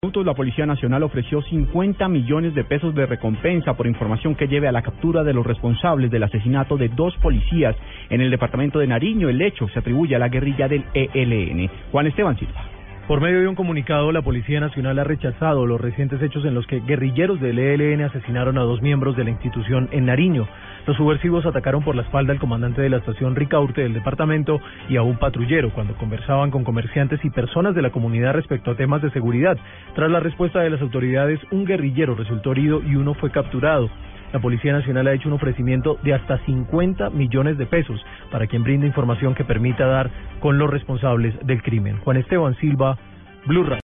La Policía Nacional ofreció 50 millones de pesos de recompensa por información que lleve a la captura de los responsables del asesinato de dos policías en el departamento de Nariño. El hecho se atribuye a la guerrilla del ELN. Juan Esteban Silva. Por medio de un comunicado, la Policía Nacional ha rechazado los recientes hechos en los que guerrilleros del ELN asesinaron a dos miembros de la institución en Nariño. Los subversivos atacaron por la espalda al comandante de la estación Ricaurte del departamento y a un patrullero cuando conversaban con comerciantes y personas de la comunidad respecto a temas de seguridad. Tras la respuesta de las autoridades, un guerrillero resultó herido y uno fue capturado. La Policía Nacional ha hecho un ofrecimiento de hasta 50 millones de pesos para quien brinde información que permita dar con los responsables del crimen. Juan Esteban Silva, Blue Radio.